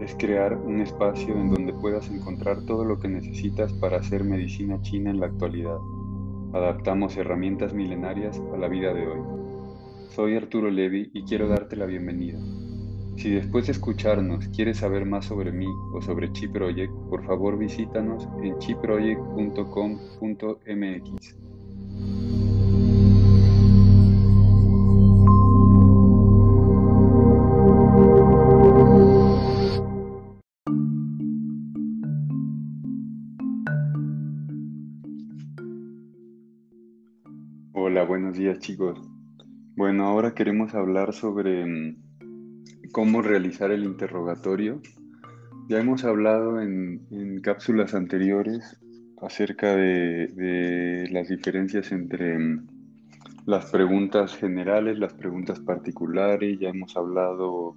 es crear un espacio en donde puedas encontrar todo lo que necesitas para hacer medicina china en la actualidad. Adaptamos herramientas milenarias a la vida de hoy. Soy Arturo Levi y quiero darte la bienvenida. Si después de escucharnos quieres saber más sobre mí o sobre Chi Project, por favor visítanos en chiproject.com.mx. Hola, buenos días chicos. Bueno, ahora queremos hablar sobre mm, cómo realizar el interrogatorio. Ya hemos hablado en, cápsulas anteriores acerca de, las diferencias entre mm, las preguntas generales, las preguntas particulares, ya hemos hablado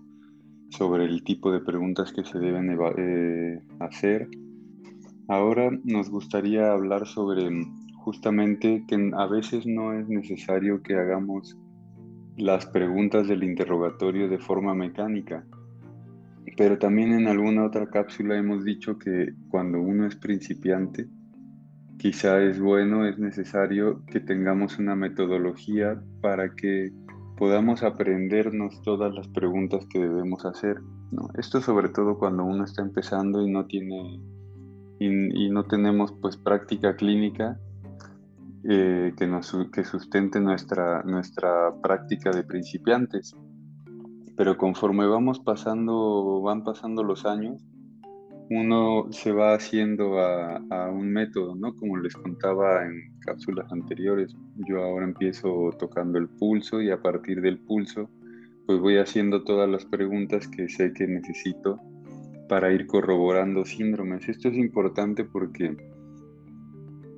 sobre el tipo de preguntas que se deben eh, hacer. Ahora nos gustaría hablar sobre mm, justamente que a veces no es necesario que hagamos las preguntas del interrogatorio de forma mecánica. Pero también en alguna otra cápsula hemos dicho que cuando uno es principiante, quizá es bueno, es necesario que tengamos una metodología para que podamos aprendernos todas las preguntas que debemos hacer. Esto sobre todo cuando uno está empezando y no tiene y no tenemos pues práctica clínica eh, que, nos, que sustente nuestra, nuestra práctica de principiantes. Pero conforme vamos pasando, van pasando los años, uno se va haciendo a, a, un método, ¿no? Como les contaba en cápsulas anteriores, yo ahora empiezo tocando el pulso y a partir del pulso, pues voy haciendo todas las preguntas que sé que necesito para ir corroborando síndromes. Esto es importante porque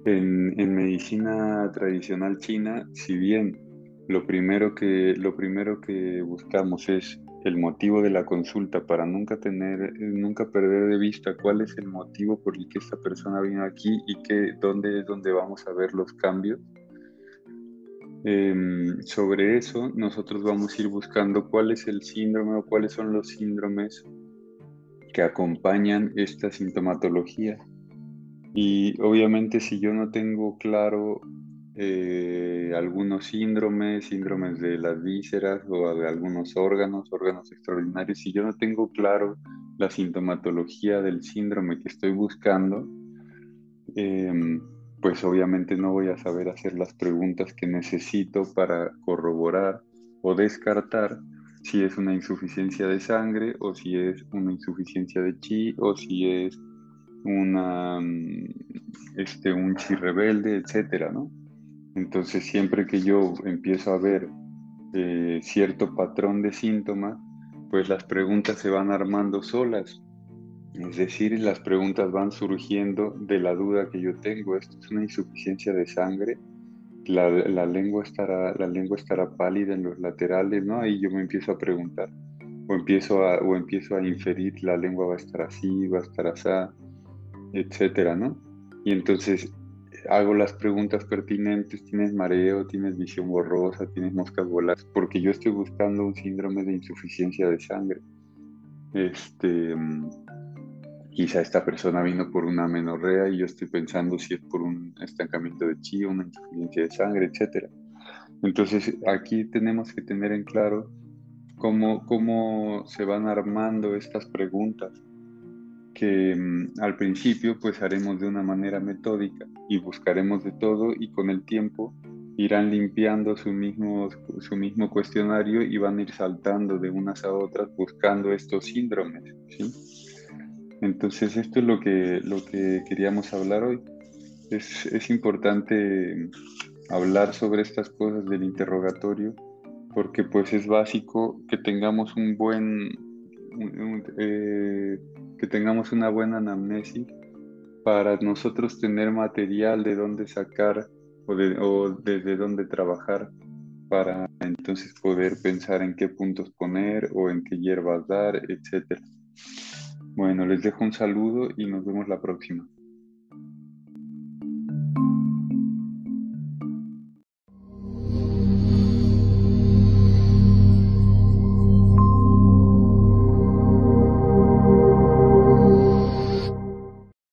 en, medicina tradicional china, si bien lo primero, que, lo primero que buscamos es el motivo de la consulta para nunca tener, nunca perder de vista cuál es el motivo por el que esta persona vino aquí y que, dónde es donde vamos a ver los cambios. Em, sobre eso, nosotros vamos a ir buscando cuál es el síndrome o cuáles son los síndromes que acompañan esta sintomatología. Y obviamente si yo no tengo claro eh, algunos síndromes, síndromes de las vísceras o de algunos órganos, órganos extraordinarios, si yo no tengo claro la sintomatología del síndrome que estoy buscando, em, pues obviamente no voy a saber hacer las preguntas que necesito para corroborar o descartar si es una insuficiencia de sangre o si es una insuficiencia de chi o si es una, este, un chi rebelde, etcétera, ¿no? Entonces, siempre que yo empiezo a ver eh, cierto patrón de síntomas, pues las preguntas se van armando solas. Es decir, las preguntas van surgiendo de la duda que yo tengo. Esto es una insuficiencia de sangre. La, la, lengua estará, la lengua estará pálida en los laterales, ¿no? Ahí yo me empiezo a preguntar. O empiezo o empiezo a inferir, la lengua va a estar así, va a estar así etcétera, ¿no? Y entonces hago las preguntas pertinentes, tienes mareo, tienes visión borrosa, tienes moscas bolas, porque yo estoy buscando un síndrome de insuficiencia de sangre. Este, quizá esta persona vino por una menorrea y yo estoy pensando si es por un estancamiento de chi, una insuficiencia de sangre, etcétera. Entonces aquí tenemos que tener en claro cómo, cómo se van armando estas preguntas que mm, al principio pues haremos de una manera metódica y buscaremos de todo y con el tiempo irán limpiando su mismo, su mismo cuestionario y van a ir saltando de unas a otras buscando estos síndromes. ¿sí? Entonces esto es lo que, lo que queríamos hablar hoy. Es, es importante hablar sobre estas cosas del interrogatorio porque pues es básico que tengamos un buen eh, que tengamos una buena anamnesis para nosotros tener material de dónde sacar o, de, o desde dónde trabajar para entonces poder pensar en qué puntos poner o en qué hierbas dar, etc. Bueno, les dejo un saludo y nos vemos la próxima.